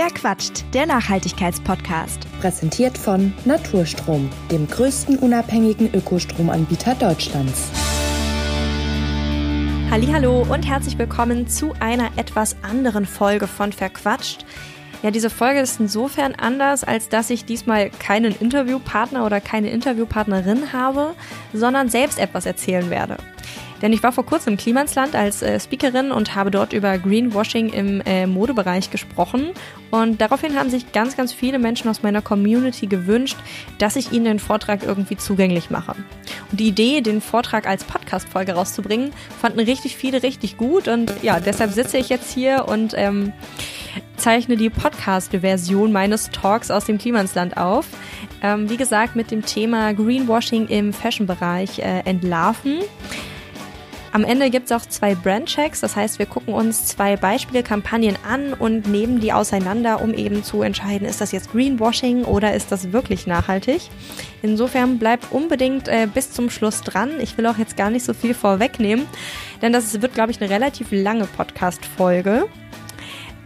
Wer quatscht? Der Nachhaltigkeitspodcast. Präsentiert von Naturstrom, dem größten unabhängigen Ökostromanbieter Deutschlands. Hallo und herzlich willkommen zu einer etwas anderen Folge von Verquatscht. Ja, diese Folge ist insofern anders, als dass ich diesmal keinen Interviewpartner oder keine Interviewpartnerin habe, sondern selbst etwas erzählen werde. Denn ich war vor kurzem im Klimansland als äh, Speakerin und habe dort über Greenwashing im äh, Modebereich gesprochen. Und daraufhin haben sich ganz, ganz viele Menschen aus meiner Community gewünscht, dass ich ihnen den Vortrag irgendwie zugänglich mache. Und die Idee, den Vortrag als Podcast-Folge rauszubringen, fanden richtig viele richtig gut. Und ja, deshalb sitze ich jetzt hier und ähm, zeichne die Podcast-Version meines Talks aus dem Klimansland auf. Ähm, wie gesagt, mit dem Thema Greenwashing im Fashion-Bereich äh, entlarven. Am Ende gibt es auch zwei Brandchecks, das heißt, wir gucken uns zwei Beispielkampagnen an und nehmen die auseinander, um eben zu entscheiden, ist das jetzt Greenwashing oder ist das wirklich nachhaltig. Insofern bleibt unbedingt äh, bis zum Schluss dran. Ich will auch jetzt gar nicht so viel vorwegnehmen, denn das wird, glaube ich, eine relativ lange Podcast-Folge.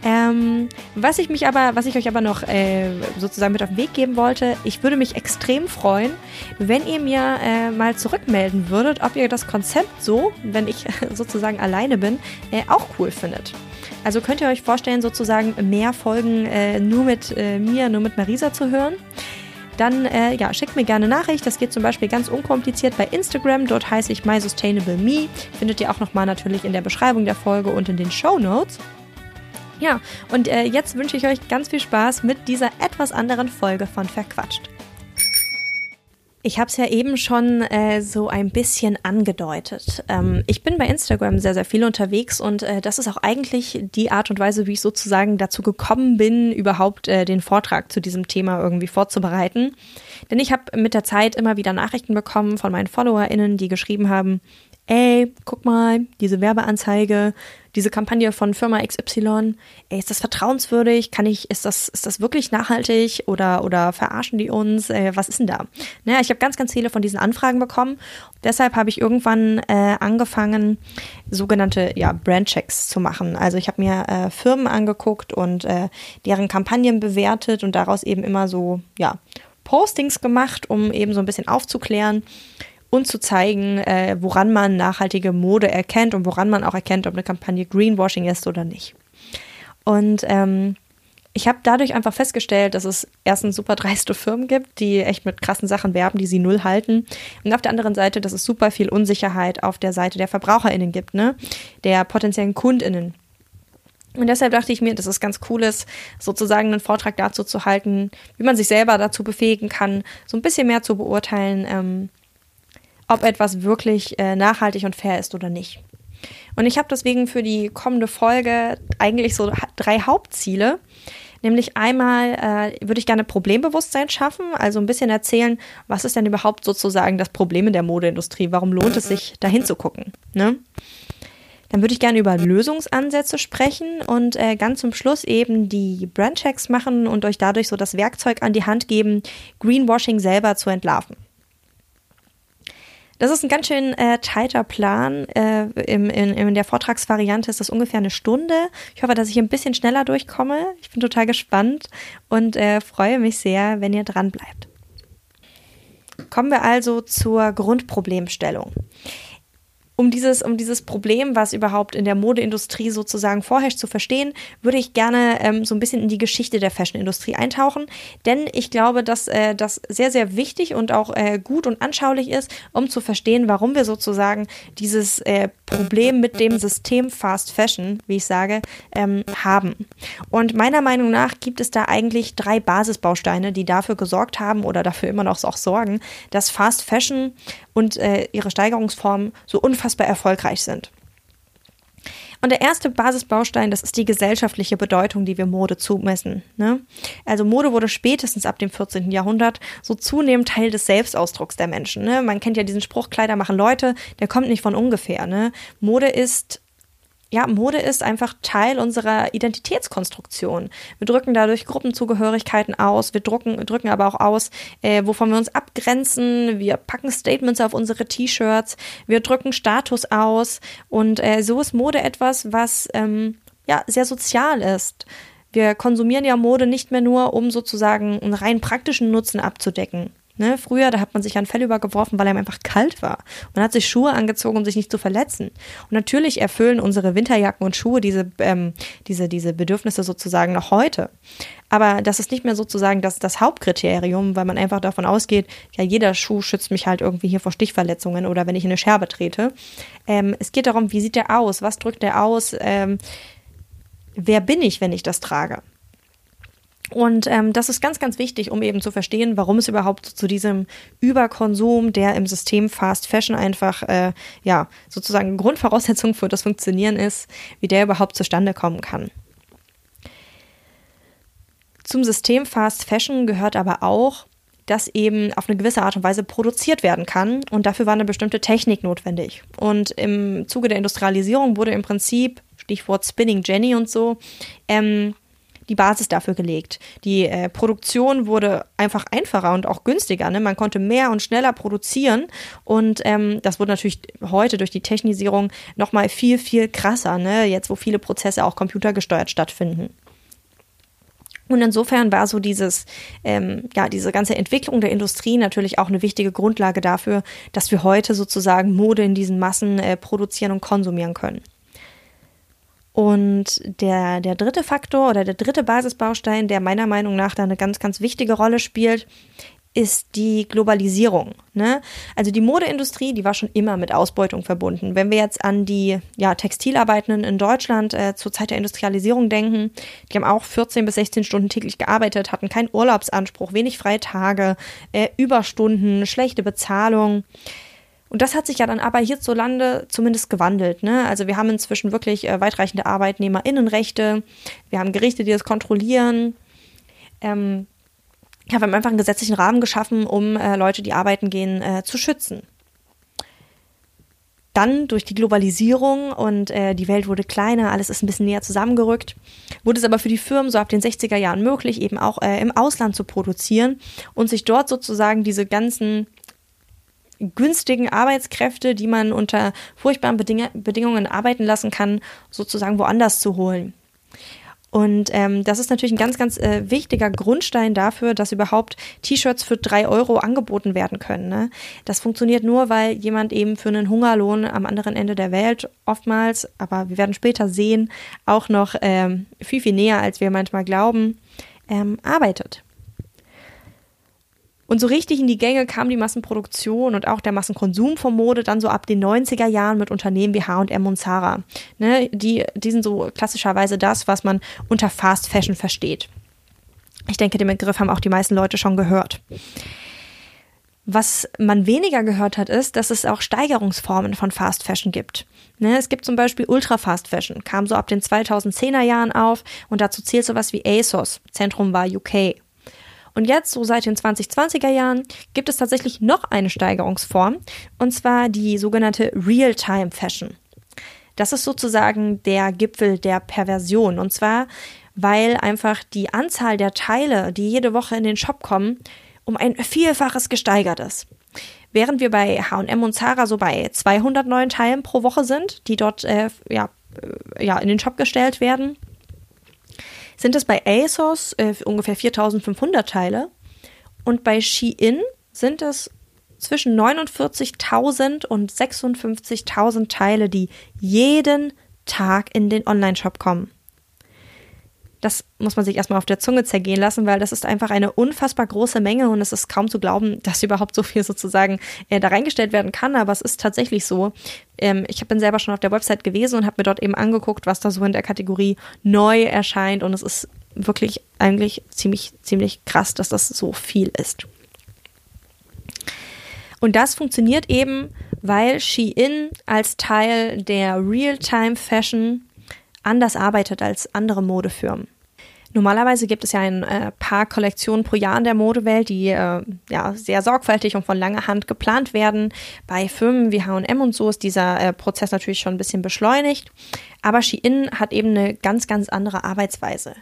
Ähm, was ich mich aber, was ich euch aber noch äh, sozusagen mit auf den Weg geben wollte, ich würde mich extrem freuen, wenn ihr mir äh, mal zurückmelden würdet, ob ihr das Konzept so, wenn ich sozusagen alleine bin, äh, auch cool findet. Also könnt ihr euch vorstellen, sozusagen mehr Folgen äh, nur mit äh, mir, nur mit Marisa zu hören dann äh, ja, schickt mir gerne Nachricht. Das geht zum Beispiel ganz unkompliziert bei Instagram. Dort heiße ich MySustainableMe. Findet ihr auch nochmal natürlich in der Beschreibung der Folge und in den Show Notes. Ja, und äh, jetzt wünsche ich euch ganz viel Spaß mit dieser etwas anderen Folge von Verquatscht. Ich habe es ja eben schon äh, so ein bisschen angedeutet. Ähm, ich bin bei Instagram sehr, sehr viel unterwegs und äh, das ist auch eigentlich die Art und Weise, wie ich sozusagen dazu gekommen bin, überhaupt äh, den Vortrag zu diesem Thema irgendwie vorzubereiten. Denn ich habe mit der Zeit immer wieder Nachrichten bekommen von meinen FollowerInnen, die geschrieben haben, ey, guck mal, diese Werbeanzeige, diese Kampagne von Firma XY, ey, ist das vertrauenswürdig? Kann ich, ist das, ist das wirklich nachhaltig oder, oder verarschen die uns? Äh, was ist denn da? Naja, ich habe ganz, ganz viele von diesen Anfragen bekommen. Deshalb habe ich irgendwann äh, angefangen, sogenannte ja, Brandchecks zu machen. Also ich habe mir äh, Firmen angeguckt und äh, deren Kampagnen bewertet und daraus eben immer so, ja, Postings gemacht, um eben so ein bisschen aufzuklären und zu zeigen, äh, woran man nachhaltige Mode erkennt und woran man auch erkennt, ob eine Kampagne Greenwashing ist oder nicht. Und ähm, ich habe dadurch einfach festgestellt, dass es erstens super dreiste Firmen gibt, die echt mit krassen Sachen werben, die sie null halten. Und auf der anderen Seite, dass es super viel Unsicherheit auf der Seite der VerbraucherInnen gibt, ne? Der potenziellen KundInnen. Und deshalb dachte ich mir, dass es ganz cool ist, sozusagen einen Vortrag dazu zu halten, wie man sich selber dazu befähigen kann, so ein bisschen mehr zu beurteilen, ähm, ob etwas wirklich äh, nachhaltig und fair ist oder nicht. Und ich habe deswegen für die kommende Folge eigentlich so drei Hauptziele. Nämlich einmal äh, würde ich gerne Problembewusstsein schaffen, also ein bisschen erzählen, was ist denn überhaupt sozusagen das Problem in der Modeindustrie? Warum lohnt es sich, da hinzugucken? Ne? Dann würde ich gerne über Lösungsansätze sprechen und äh, ganz zum Schluss eben die Brandchecks machen und euch dadurch so das Werkzeug an die Hand geben, Greenwashing selber zu entlarven. Das ist ein ganz schön äh, tighter Plan. Äh, im, in, in der Vortragsvariante ist das ungefähr eine Stunde. Ich hoffe, dass ich ein bisschen schneller durchkomme. Ich bin total gespannt und äh, freue mich sehr, wenn ihr dran bleibt. Kommen wir also zur Grundproblemstellung um dieses, um dieses Problem, was überhaupt in der Modeindustrie sozusagen vorherrscht, zu verstehen, würde ich gerne ähm, so ein bisschen in die Geschichte der Fashionindustrie eintauchen. Denn ich glaube, dass äh, das sehr, sehr wichtig und auch äh, gut und anschaulich ist, um zu verstehen, warum wir sozusagen dieses äh, Problem mit dem System Fast Fashion, wie ich sage, ähm, haben. Und meiner Meinung nach gibt es da eigentlich drei Basisbausteine, die dafür gesorgt haben oder dafür immer noch auch sorgen, dass Fast Fashion und äh, ihre Steigerungsformen so unfassbar erfolgreich sind. Und der erste Basisbaustein, das ist die gesellschaftliche Bedeutung, die wir Mode zumessen. Ne? Also Mode wurde spätestens ab dem 14. Jahrhundert so zunehmend Teil des Selbstausdrucks der Menschen. Ne? Man kennt ja diesen Spruch, Kleider machen Leute, der kommt nicht von ungefähr. Ne? Mode ist ja, Mode ist einfach Teil unserer Identitätskonstruktion. Wir drücken dadurch Gruppenzugehörigkeiten aus, wir drücken, drücken aber auch aus, äh, wovon wir uns abgrenzen, wir packen Statements auf unsere T-Shirts, wir drücken Status aus und äh, so ist Mode etwas, was ähm, ja sehr sozial ist. Wir konsumieren ja Mode nicht mehr nur, um sozusagen einen rein praktischen Nutzen abzudecken. Ne, früher, da hat man sich an Fell übergeworfen, weil einem einfach kalt war. Man hat sich Schuhe angezogen, um sich nicht zu verletzen. Und natürlich erfüllen unsere Winterjacken und Schuhe diese, ähm, diese, diese Bedürfnisse sozusagen noch heute. Aber das ist nicht mehr sozusagen das, das Hauptkriterium, weil man einfach davon ausgeht, ja, jeder Schuh schützt mich halt irgendwie hier vor Stichverletzungen oder wenn ich in eine Scherbe trete. Ähm, es geht darum, wie sieht der aus? Was drückt der aus? Ähm, wer bin ich, wenn ich das trage? Und ähm, das ist ganz, ganz wichtig, um eben zu verstehen, warum es überhaupt zu diesem Überkonsum, der im System Fast Fashion einfach, äh, ja, sozusagen Grundvoraussetzung für das Funktionieren ist, wie der überhaupt zustande kommen kann. Zum System Fast Fashion gehört aber auch, dass eben auf eine gewisse Art und Weise produziert werden kann. Und dafür war eine bestimmte Technik notwendig. Und im Zuge der Industrialisierung wurde im Prinzip, Stichwort Spinning Jenny und so, ähm, die Basis dafür gelegt. Die äh, Produktion wurde einfach einfacher und auch günstiger. Ne? Man konnte mehr und schneller produzieren und ähm, das wurde natürlich heute durch die Technisierung nochmal viel, viel krasser, ne? jetzt wo viele Prozesse auch computergesteuert stattfinden. Und insofern war so dieses, ähm, ja, diese ganze Entwicklung der Industrie natürlich auch eine wichtige Grundlage dafür, dass wir heute sozusagen Mode in diesen Massen äh, produzieren und konsumieren können. Und der, der dritte Faktor oder der dritte Basisbaustein, der meiner Meinung nach da eine ganz, ganz wichtige Rolle spielt, ist die Globalisierung. Ne? Also die Modeindustrie, die war schon immer mit Ausbeutung verbunden. Wenn wir jetzt an die ja, Textilarbeitenden in Deutschland äh, zur Zeit der Industrialisierung denken, die haben auch 14 bis 16 Stunden täglich gearbeitet, hatten keinen Urlaubsanspruch, wenig freie Tage, äh, Überstunden, schlechte Bezahlung. Und das hat sich ja dann aber hierzulande zumindest gewandelt. Ne? Also wir haben inzwischen wirklich äh, weitreichende ArbeitnehmerInnenrechte. Wir haben Gerichte, die das kontrollieren. Ähm, ja, wir haben einfach einen gesetzlichen Rahmen geschaffen, um äh, Leute, die arbeiten gehen, äh, zu schützen. Dann durch die Globalisierung und äh, die Welt wurde kleiner, alles ist ein bisschen näher zusammengerückt, wurde es aber für die Firmen so ab den 60er Jahren möglich, eben auch äh, im Ausland zu produzieren und sich dort sozusagen diese ganzen günstigen Arbeitskräfte, die man unter furchtbaren Beding Bedingungen arbeiten lassen kann, sozusagen woanders zu holen. Und ähm, das ist natürlich ein ganz, ganz äh, wichtiger Grundstein dafür, dass überhaupt T-Shirts für drei Euro angeboten werden können. Ne? Das funktioniert nur, weil jemand eben für einen Hungerlohn am anderen Ende der Welt oftmals, aber wir werden später sehen, auch noch ähm, viel, viel näher, als wir manchmal glauben, ähm, arbeitet. Und so richtig in die Gänge kam die Massenproduktion und auch der Massenkonsum von Mode dann so ab den 90er Jahren mit Unternehmen wie H&M und Zara. Ne, die, die sind so klassischerweise das, was man unter Fast Fashion versteht. Ich denke, den Begriff haben auch die meisten Leute schon gehört. Was man weniger gehört hat, ist, dass es auch Steigerungsformen von Fast Fashion gibt. Ne, es gibt zum Beispiel Ultra Fast Fashion, kam so ab den 2010er Jahren auf und dazu zählt sowas wie ASOS, Zentrum war UK. Und jetzt, so seit den 2020er Jahren, gibt es tatsächlich noch eine Steigerungsform, und zwar die sogenannte Real-Time Fashion. Das ist sozusagen der Gipfel der Perversion. Und zwar, weil einfach die Anzahl der Teile, die jede Woche in den Shop kommen, um ein Vielfaches gesteigert ist. Während wir bei H&M und Zara so bei 200 neuen Teilen pro Woche sind, die dort äh, ja, äh, ja, in den Shop gestellt werden, sind es bei ASOS äh, ungefähr 4500 Teile und bei Shein sind es zwischen 49.000 und 56.000 Teile, die jeden Tag in den Online-Shop kommen. Das muss man sich erstmal auf der Zunge zergehen lassen, weil das ist einfach eine unfassbar große Menge und es ist kaum zu glauben, dass überhaupt so viel sozusagen äh, da reingestellt werden kann. Aber es ist tatsächlich so. Ähm, ich bin selber schon auf der Website gewesen und habe mir dort eben angeguckt, was da so in der Kategorie neu erscheint. Und es ist wirklich eigentlich ziemlich, ziemlich krass, dass das so viel ist. Und das funktioniert eben, weil Shein als Teil der Real-Time-Fashion anders arbeitet als andere Modefirmen. Normalerweise gibt es ja ein äh, paar Kollektionen pro Jahr in der Modewelt, die äh, ja sehr sorgfältig und von langer Hand geplant werden. Bei Firmen wie H&M und so ist dieser äh, Prozess natürlich schon ein bisschen beschleunigt. Aber Shein hat eben eine ganz, ganz andere Arbeitsweise.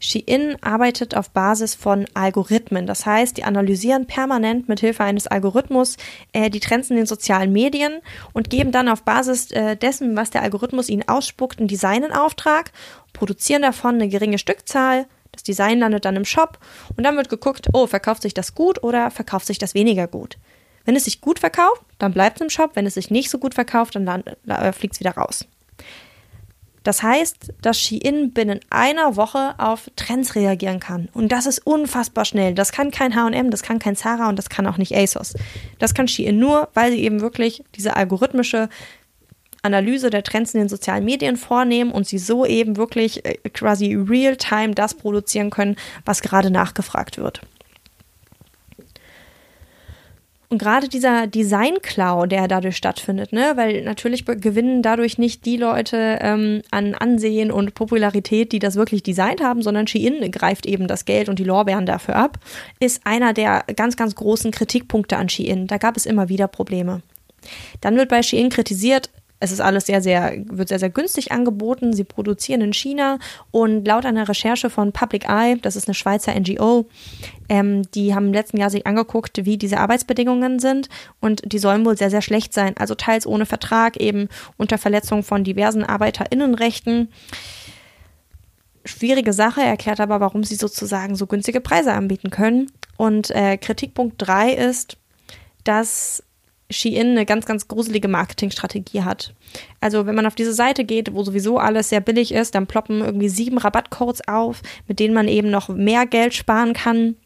Shein arbeitet auf Basis von Algorithmen. Das heißt, die analysieren permanent mit Hilfe eines Algorithmus äh, die Trends in den sozialen Medien und geben dann auf Basis äh, dessen, was der Algorithmus ihnen ausspuckt, einen Design in Auftrag produzieren davon eine geringe Stückzahl, das Design landet dann im Shop und dann wird geguckt, oh, verkauft sich das gut oder verkauft sich das weniger gut. Wenn es sich gut verkauft, dann bleibt es im Shop. Wenn es sich nicht so gut verkauft, dann äh, fliegt es wieder raus. Das heißt, dass Shein binnen einer Woche auf Trends reagieren kann. Und das ist unfassbar schnell. Das kann kein HM, das kann kein Zara und das kann auch nicht ASOS. Das kann Shein nur, weil sie eben wirklich diese algorithmische Analyse der Trends in den sozialen Medien vornehmen und sie so eben wirklich äh, quasi real-time das produzieren können, was gerade nachgefragt wird. Und gerade dieser Design-Klau, der dadurch stattfindet, ne, weil natürlich gewinnen dadurch nicht die Leute ähm, an Ansehen und Popularität, die das wirklich designt haben, sondern Shein greift eben das Geld und die Lorbeeren dafür ab, ist einer der ganz, ganz großen Kritikpunkte an Shein. Da gab es immer wieder Probleme. Dann wird bei Shein kritisiert, es ist alles sehr, sehr, wird sehr, sehr günstig angeboten. Sie produzieren in China und laut einer Recherche von Public Eye, das ist eine Schweizer NGO, ähm, die haben im letzten Jahr sich angeguckt, wie diese Arbeitsbedingungen sind und die sollen wohl sehr, sehr schlecht sein. Also teils ohne Vertrag, eben unter Verletzung von diversen ArbeiterInnenrechten. Schwierige Sache, erklärt aber, warum sie sozusagen so günstige Preise anbieten können. Und äh, Kritikpunkt 3 ist, dass Shein eine ganz, ganz gruselige Marketingstrategie hat. Also wenn man auf diese Seite geht, wo sowieso alles sehr billig ist, dann ploppen irgendwie sieben Rabattcodes auf, mit denen man eben noch mehr Geld sparen kann.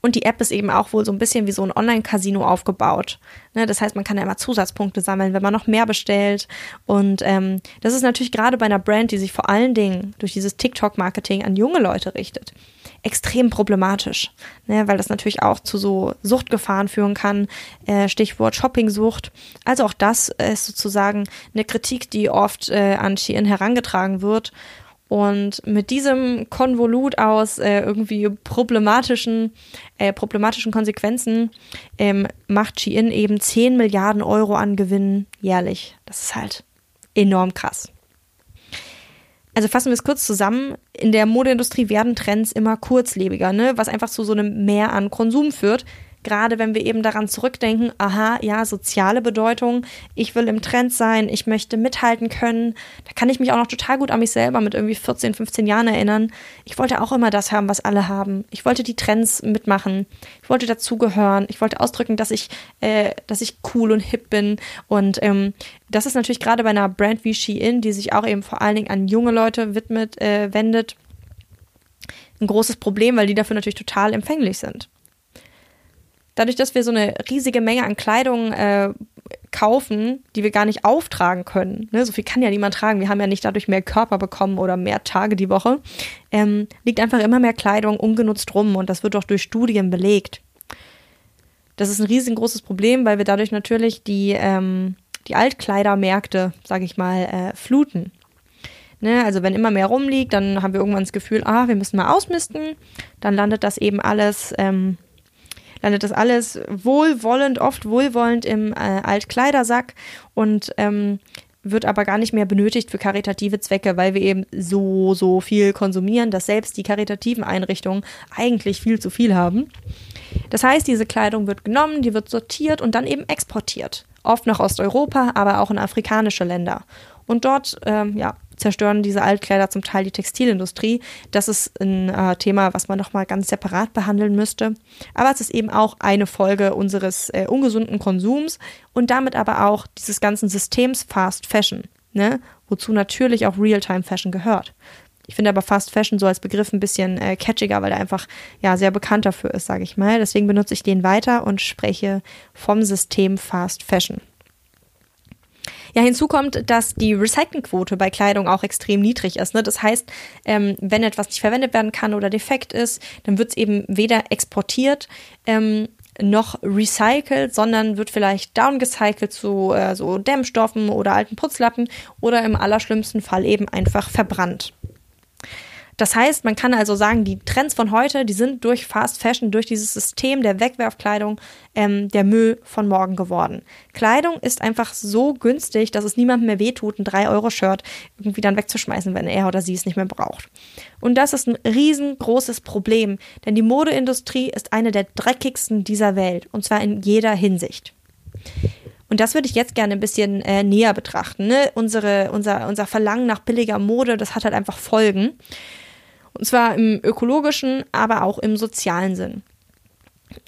Und die App ist eben auch wohl so ein bisschen wie so ein Online-Casino aufgebaut. Ne, das heißt, man kann ja immer Zusatzpunkte sammeln, wenn man noch mehr bestellt. Und ähm, das ist natürlich gerade bei einer Brand, die sich vor allen Dingen durch dieses TikTok-Marketing an junge Leute richtet, extrem problematisch, ne, weil das natürlich auch zu so Suchtgefahren führen kann. Äh, Stichwort Shoppingsucht. Also auch das ist sozusagen eine Kritik, die oft äh, an Shein herangetragen wird. Und mit diesem Konvolut aus äh, irgendwie problematischen, äh, problematischen Konsequenzen ähm, macht Shein eben 10 Milliarden Euro an Gewinn jährlich. Das ist halt enorm krass. Also fassen wir es kurz zusammen. In der Modeindustrie werden Trends immer kurzlebiger, ne? was einfach zu so einem Mehr an Konsum führt. Gerade wenn wir eben daran zurückdenken, aha, ja, soziale Bedeutung, ich will im Trend sein, ich möchte mithalten können. Da kann ich mich auch noch total gut an mich selber mit irgendwie 14, 15 Jahren erinnern. Ich wollte auch immer das haben, was alle haben. Ich wollte die Trends mitmachen. Ich wollte dazugehören. Ich wollte ausdrücken, dass ich, äh, dass ich cool und hip bin. Und ähm, das ist natürlich gerade bei einer Brand wie Shein, die sich auch eben vor allen Dingen an junge Leute widmet, äh, wendet, ein großes Problem, weil die dafür natürlich total empfänglich sind dadurch, dass wir so eine riesige Menge an Kleidung äh, kaufen, die wir gar nicht auftragen können, ne, so viel kann ja niemand tragen, wir haben ja nicht dadurch mehr Körper bekommen oder mehr Tage die Woche, ähm, liegt einfach immer mehr Kleidung ungenutzt rum und das wird auch durch Studien belegt. Das ist ein riesengroßes Problem, weil wir dadurch natürlich die, ähm, die Altkleidermärkte, sage ich mal, äh, fluten. Ne, also wenn immer mehr rumliegt, dann haben wir irgendwann das Gefühl, ah, wir müssen mal ausmisten. Dann landet das eben alles ähm, landet das alles wohlwollend, oft wohlwollend im äh, Altkleidersack und ähm, wird aber gar nicht mehr benötigt für karitative Zwecke, weil wir eben so, so viel konsumieren, dass selbst die karitativen Einrichtungen eigentlich viel zu viel haben. Das heißt, diese Kleidung wird genommen, die wird sortiert und dann eben exportiert. Oft nach Osteuropa, aber auch in afrikanische Länder. Und dort ähm, ja, zerstören diese Altkleider zum Teil die Textilindustrie. Das ist ein äh, Thema, was man nochmal ganz separat behandeln müsste. Aber es ist eben auch eine Folge unseres äh, ungesunden Konsums und damit aber auch dieses ganzen Systems Fast Fashion, ne? wozu natürlich auch Real-Time Fashion gehört. Ich finde aber Fast Fashion so als Begriff ein bisschen äh, catchiger, weil er einfach ja sehr bekannt dafür ist, sage ich mal. Deswegen benutze ich den weiter und spreche vom System Fast Fashion. Ja, hinzu kommt, dass die Recyclingquote bei Kleidung auch extrem niedrig ist. Ne? Das heißt, ähm, wenn etwas nicht verwendet werden kann oder defekt ist, dann wird es eben weder exportiert ähm, noch recycelt, sondern wird vielleicht downgecycelt zu äh, so Dämmstoffen oder alten Putzlappen oder im allerschlimmsten Fall eben einfach verbrannt. Das heißt, man kann also sagen, die Trends von heute, die sind durch Fast Fashion, durch dieses System der Wegwerfkleidung ähm, der Müll von morgen geworden. Kleidung ist einfach so günstig, dass es niemandem mehr wehtut, ein 3-Euro-Shirt irgendwie dann wegzuschmeißen, wenn er oder sie es nicht mehr braucht. Und das ist ein riesengroßes Problem, denn die Modeindustrie ist eine der dreckigsten dieser Welt, und zwar in jeder Hinsicht. Und das würde ich jetzt gerne ein bisschen äh, näher betrachten. Ne? Unsere, unser, unser Verlangen nach billiger Mode, das hat halt einfach Folgen. Und zwar im ökologischen, aber auch im sozialen Sinn.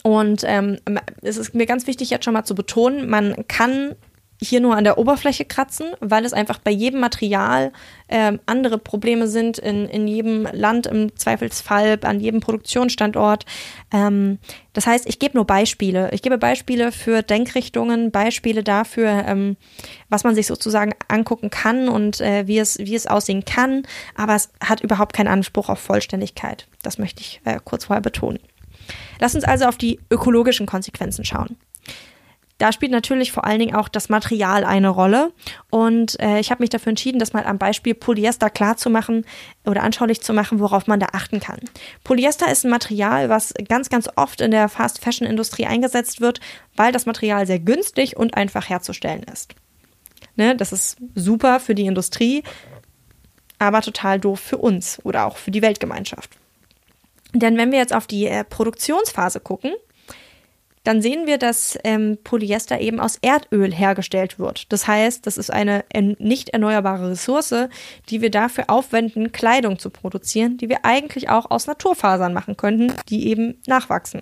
Und ähm, es ist mir ganz wichtig, jetzt schon mal zu betonen, man kann hier nur an der Oberfläche kratzen, weil es einfach bei jedem Material äh, andere Probleme sind, in, in jedem Land im Zweifelsfall, an jedem Produktionsstandort. Ähm, das heißt, ich gebe nur Beispiele. Ich gebe Beispiele für Denkrichtungen, Beispiele dafür, ähm, was man sich sozusagen angucken kann und äh, wie, es, wie es aussehen kann. Aber es hat überhaupt keinen Anspruch auf Vollständigkeit. Das möchte ich äh, kurz vorher betonen. Lass uns also auf die ökologischen Konsequenzen schauen. Da spielt natürlich vor allen Dingen auch das Material eine Rolle. Und äh, ich habe mich dafür entschieden, das mal am Beispiel Polyester klar zu machen oder anschaulich zu machen, worauf man da achten kann. Polyester ist ein Material, was ganz, ganz oft in der Fast-Fashion-Industrie eingesetzt wird, weil das Material sehr günstig und einfach herzustellen ist. Ne, das ist super für die Industrie, aber total doof für uns oder auch für die Weltgemeinschaft. Denn wenn wir jetzt auf die äh, Produktionsphase gucken, dann sehen wir, dass ähm, Polyester eben aus Erdöl hergestellt wird. Das heißt, das ist eine nicht erneuerbare Ressource, die wir dafür aufwenden, Kleidung zu produzieren, die wir eigentlich auch aus Naturfasern machen könnten, die eben nachwachsen.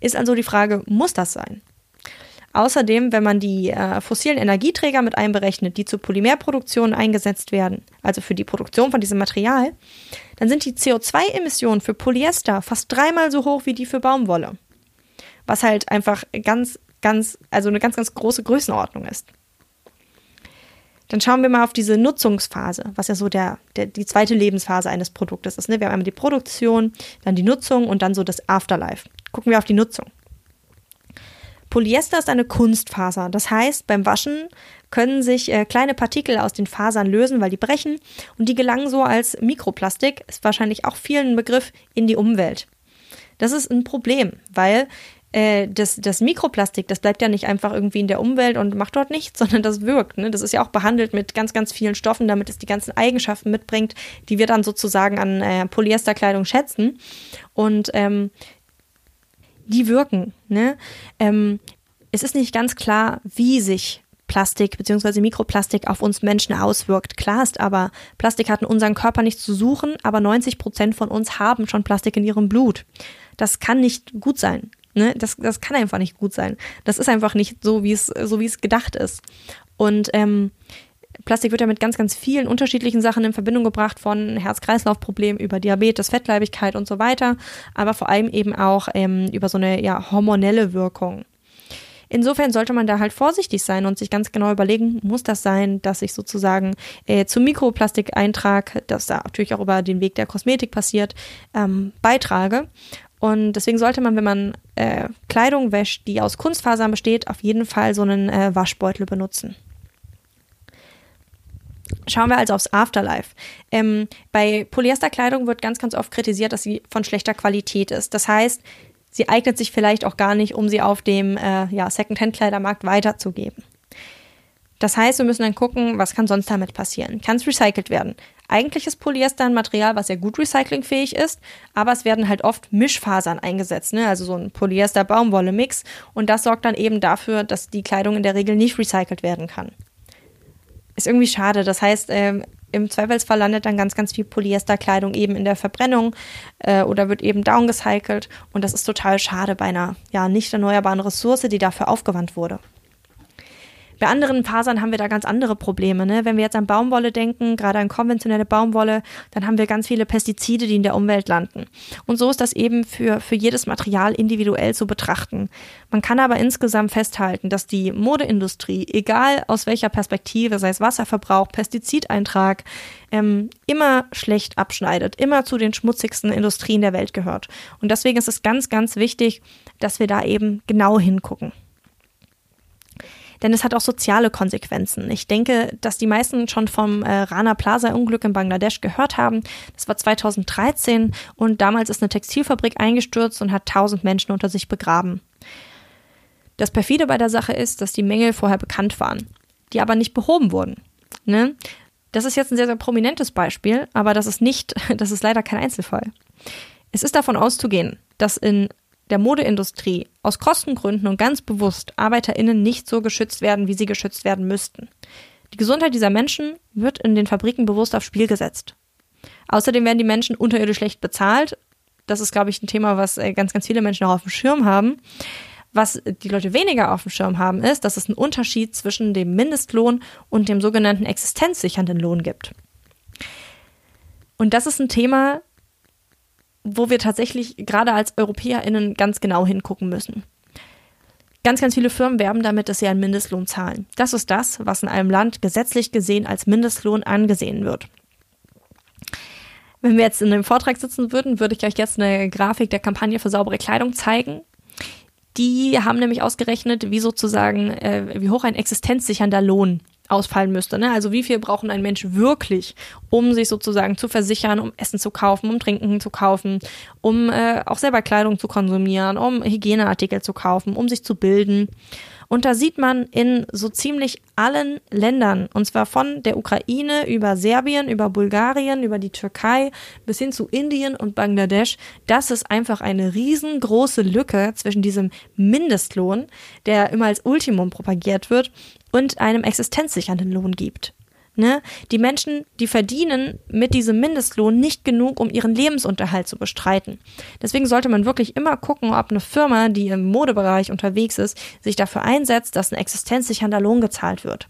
Ist also die Frage, muss das sein? Außerdem, wenn man die äh, fossilen Energieträger mit einberechnet, die zur Polymerproduktion eingesetzt werden, also für die Produktion von diesem Material, dann sind die CO2-Emissionen für Polyester fast dreimal so hoch wie die für Baumwolle was halt einfach ganz, ganz, also eine ganz, ganz große Größenordnung ist. Dann schauen wir mal auf diese Nutzungsphase, was ja so der, der, die zweite Lebensphase eines Produktes ist. Ne? Wir haben einmal die Produktion, dann die Nutzung und dann so das Afterlife. Gucken wir auf die Nutzung. Polyester ist eine Kunstfaser. Das heißt, beim Waschen können sich äh, kleine Partikel aus den Fasern lösen, weil die brechen und die gelangen so als Mikroplastik, ist wahrscheinlich auch vielen Begriff, in die Umwelt. Das ist ein Problem, weil äh, das, das Mikroplastik, das bleibt ja nicht einfach irgendwie in der Umwelt und macht dort nichts, sondern das wirkt. Ne? Das ist ja auch behandelt mit ganz, ganz vielen Stoffen, damit es die ganzen Eigenschaften mitbringt, die wir dann sozusagen an äh, Polyesterkleidung schätzen. Und ähm, die wirken. Ne? Ähm, es ist nicht ganz klar, wie sich Plastik bzw. Mikroplastik auf uns Menschen auswirkt. Klar ist aber, Plastik hat in unserem Körper nichts zu suchen, aber 90 Prozent von uns haben schon Plastik in ihrem Blut. Das kann nicht gut sein. Ne? Das, das kann einfach nicht gut sein. Das ist einfach nicht so, wie es, so wie es gedacht ist. Und ähm, Plastik wird ja mit ganz, ganz vielen unterschiedlichen Sachen in Verbindung gebracht, von Herz-Kreislauf-Problemen über Diabetes, Fettleibigkeit und so weiter, aber vor allem eben auch ähm, über so eine ja, hormonelle Wirkung. Insofern sollte man da halt vorsichtig sein und sich ganz genau überlegen, muss das sein, dass ich sozusagen äh, zum Mikroplastikeintrag, das da natürlich auch über den Weg der Kosmetik passiert, ähm, beitrage. Und deswegen sollte man, wenn man äh, Kleidung wäscht, die aus Kunstfasern besteht, auf jeden Fall so einen äh, Waschbeutel benutzen. Schauen wir also aufs Afterlife. Ähm, bei Polyesterkleidung wird ganz, ganz oft kritisiert, dass sie von schlechter Qualität ist. Das heißt, sie eignet sich vielleicht auch gar nicht, um sie auf dem äh, ja, Second-Hand-Kleidermarkt weiterzugeben. Das heißt, wir müssen dann gucken, was kann sonst damit passieren. Kann es recycelt werden? Eigentlich ist Polyester ein Material, was sehr gut recyclingfähig ist, aber es werden halt oft Mischfasern eingesetzt, ne? also so ein Polyester-Baumwolle-Mix. Und das sorgt dann eben dafür, dass die Kleidung in der Regel nicht recycelt werden kann. Ist irgendwie schade. Das heißt, ähm, im Zweifelsfall landet dann ganz, ganz viel Polyesterkleidung eben in der Verbrennung äh, oder wird eben downgecycelt. Und das ist total schade bei einer ja, nicht erneuerbaren Ressource, die dafür aufgewandt wurde. Bei anderen Fasern haben wir da ganz andere Probleme. Ne? Wenn wir jetzt an Baumwolle denken, gerade an konventionelle Baumwolle, dann haben wir ganz viele Pestizide, die in der Umwelt landen. Und so ist das eben für, für jedes Material individuell zu betrachten. Man kann aber insgesamt festhalten, dass die Modeindustrie, egal aus welcher Perspektive, sei es Wasserverbrauch, Pestizideintrag, ähm, immer schlecht abschneidet, immer zu den schmutzigsten Industrien der Welt gehört. Und deswegen ist es ganz, ganz wichtig, dass wir da eben genau hingucken denn es hat auch soziale Konsequenzen. Ich denke, dass die meisten schon vom äh, Rana Plaza-Unglück in Bangladesch gehört haben. Das war 2013 und damals ist eine Textilfabrik eingestürzt und hat tausend Menschen unter sich begraben. Das perfide bei der Sache ist, dass die Mängel vorher bekannt waren, die aber nicht behoben wurden. Ne? Das ist jetzt ein sehr, sehr prominentes Beispiel, aber das ist nicht, das ist leider kein Einzelfall. Es ist davon auszugehen, dass in der Modeindustrie aus Kostengründen und ganz bewusst ArbeiterInnen nicht so geschützt werden, wie sie geschützt werden müssten. Die Gesundheit dieser Menschen wird in den Fabriken bewusst aufs Spiel gesetzt. Außerdem werden die Menschen unterirdisch schlecht bezahlt. Das ist, glaube ich, ein Thema, was äh, ganz, ganz viele Menschen auch auf dem Schirm haben. Was die Leute weniger auf dem Schirm haben, ist, dass es einen Unterschied zwischen dem Mindestlohn und dem sogenannten existenzsichernden Lohn gibt. Und das ist ein Thema, wo wir tatsächlich gerade als EuropäerInnen ganz genau hingucken müssen. Ganz, ganz viele Firmen werben damit, dass sie einen Mindestlohn zahlen. Das ist das, was in einem Land gesetzlich gesehen als Mindestlohn angesehen wird. Wenn wir jetzt in einem Vortrag sitzen würden, würde ich euch jetzt eine Grafik der Kampagne für saubere Kleidung zeigen. Die haben nämlich ausgerechnet, wie sozusagen, äh, wie hoch ein existenzsichernder Lohn ausfallen müsste. Ne? Also wie viel braucht ein Mensch wirklich, um sich sozusagen zu versichern, um Essen zu kaufen, um Trinken zu kaufen, um äh, auch selber Kleidung zu konsumieren, um Hygieneartikel zu kaufen, um sich zu bilden. Und da sieht man in so ziemlich allen Ländern, und zwar von der Ukraine über Serbien, über Bulgarien, über die Türkei bis hin zu Indien und Bangladesch, dass es einfach eine riesengroße Lücke zwischen diesem Mindestlohn, der immer als Ultimum propagiert wird, und einem existenzsichernden Lohn gibt. Ne? Die Menschen, die verdienen mit diesem Mindestlohn nicht genug, um ihren Lebensunterhalt zu bestreiten. Deswegen sollte man wirklich immer gucken, ob eine Firma, die im Modebereich unterwegs ist, sich dafür einsetzt, dass ein existenzsichernder Lohn gezahlt wird.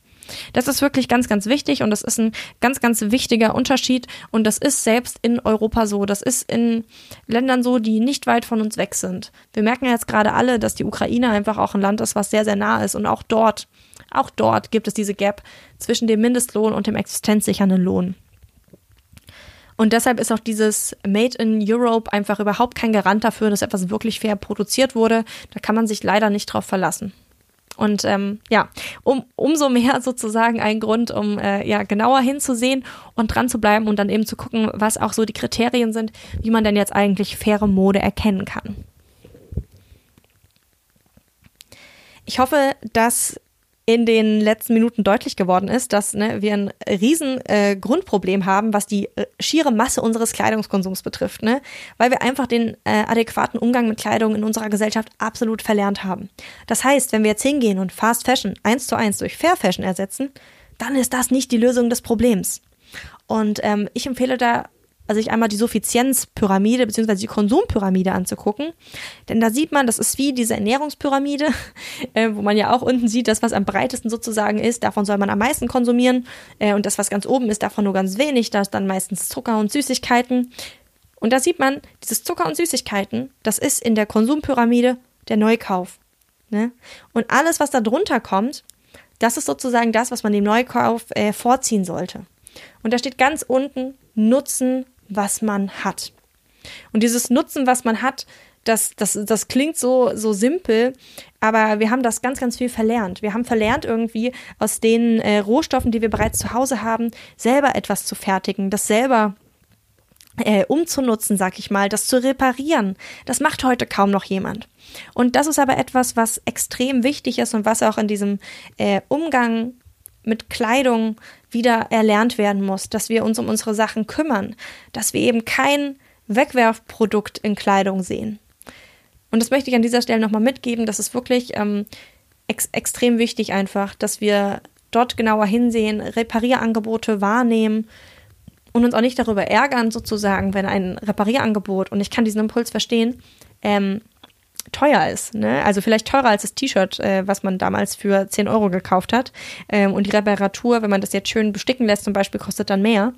Das ist wirklich ganz, ganz wichtig und das ist ein ganz, ganz wichtiger Unterschied und das ist selbst in Europa so. Das ist in Ländern so, die nicht weit von uns weg sind. Wir merken jetzt gerade alle, dass die Ukraine einfach auch ein Land ist, was sehr, sehr nah ist und auch dort auch dort gibt es diese Gap zwischen dem Mindestlohn und dem existenzsichernden Lohn. Und deshalb ist auch dieses Made in Europe einfach überhaupt kein Garant dafür, dass etwas wirklich fair produziert wurde. Da kann man sich leider nicht drauf verlassen. Und ähm, ja, um, umso mehr sozusagen ein Grund, um äh, ja genauer hinzusehen und dran zu bleiben und dann eben zu gucken, was auch so die Kriterien sind, wie man denn jetzt eigentlich faire Mode erkennen kann. Ich hoffe, dass in den letzten Minuten deutlich geworden ist, dass ne, wir ein riesen äh, Grundproblem haben, was die äh, schiere Masse unseres Kleidungskonsums betrifft, ne? weil wir einfach den äh, adäquaten Umgang mit Kleidung in unserer Gesellschaft absolut verlernt haben. Das heißt, wenn wir jetzt hingehen und Fast Fashion eins zu eins durch Fair Fashion ersetzen, dann ist das nicht die Lösung des Problems. Und ähm, ich empfehle da also sich einmal die Suffizienzpyramide bzw. die Konsumpyramide anzugucken. Denn da sieht man, das ist wie diese Ernährungspyramide, äh, wo man ja auch unten sieht, das, was am breitesten sozusagen ist, davon soll man am meisten konsumieren. Äh, und das, was ganz oben ist, davon nur ganz wenig. Da ist dann meistens Zucker und Süßigkeiten. Und da sieht man, dieses Zucker und Süßigkeiten, das ist in der Konsumpyramide der Neukauf. Ne? Und alles, was da drunter kommt, das ist sozusagen das, was man dem Neukauf äh, vorziehen sollte. Und da steht ganz unten Nutzen was man hat. Und dieses Nutzen, was man hat, das, das, das klingt so, so simpel, aber wir haben das ganz, ganz viel verlernt. Wir haben verlernt, irgendwie aus den äh, Rohstoffen, die wir bereits zu Hause haben, selber etwas zu fertigen, das selber äh, umzunutzen, sag ich mal, das zu reparieren. Das macht heute kaum noch jemand. Und das ist aber etwas, was extrem wichtig ist und was auch in diesem äh, Umgang mit Kleidung wieder erlernt werden muss, dass wir uns um unsere Sachen kümmern, dass wir eben kein Wegwerfprodukt in Kleidung sehen. Und das möchte ich an dieser Stelle nochmal mitgeben. Das ist wirklich ähm, ex extrem wichtig einfach, dass wir dort genauer hinsehen, Reparierangebote wahrnehmen und uns auch nicht darüber ärgern, sozusagen, wenn ein Reparierangebot, und ich kann diesen Impuls verstehen, ähm, teuer ist. Ne? Also vielleicht teurer als das T-Shirt, äh, was man damals für 10 Euro gekauft hat. Ähm, und die Reparatur, wenn man das jetzt schön besticken lässt zum Beispiel, kostet dann mehr.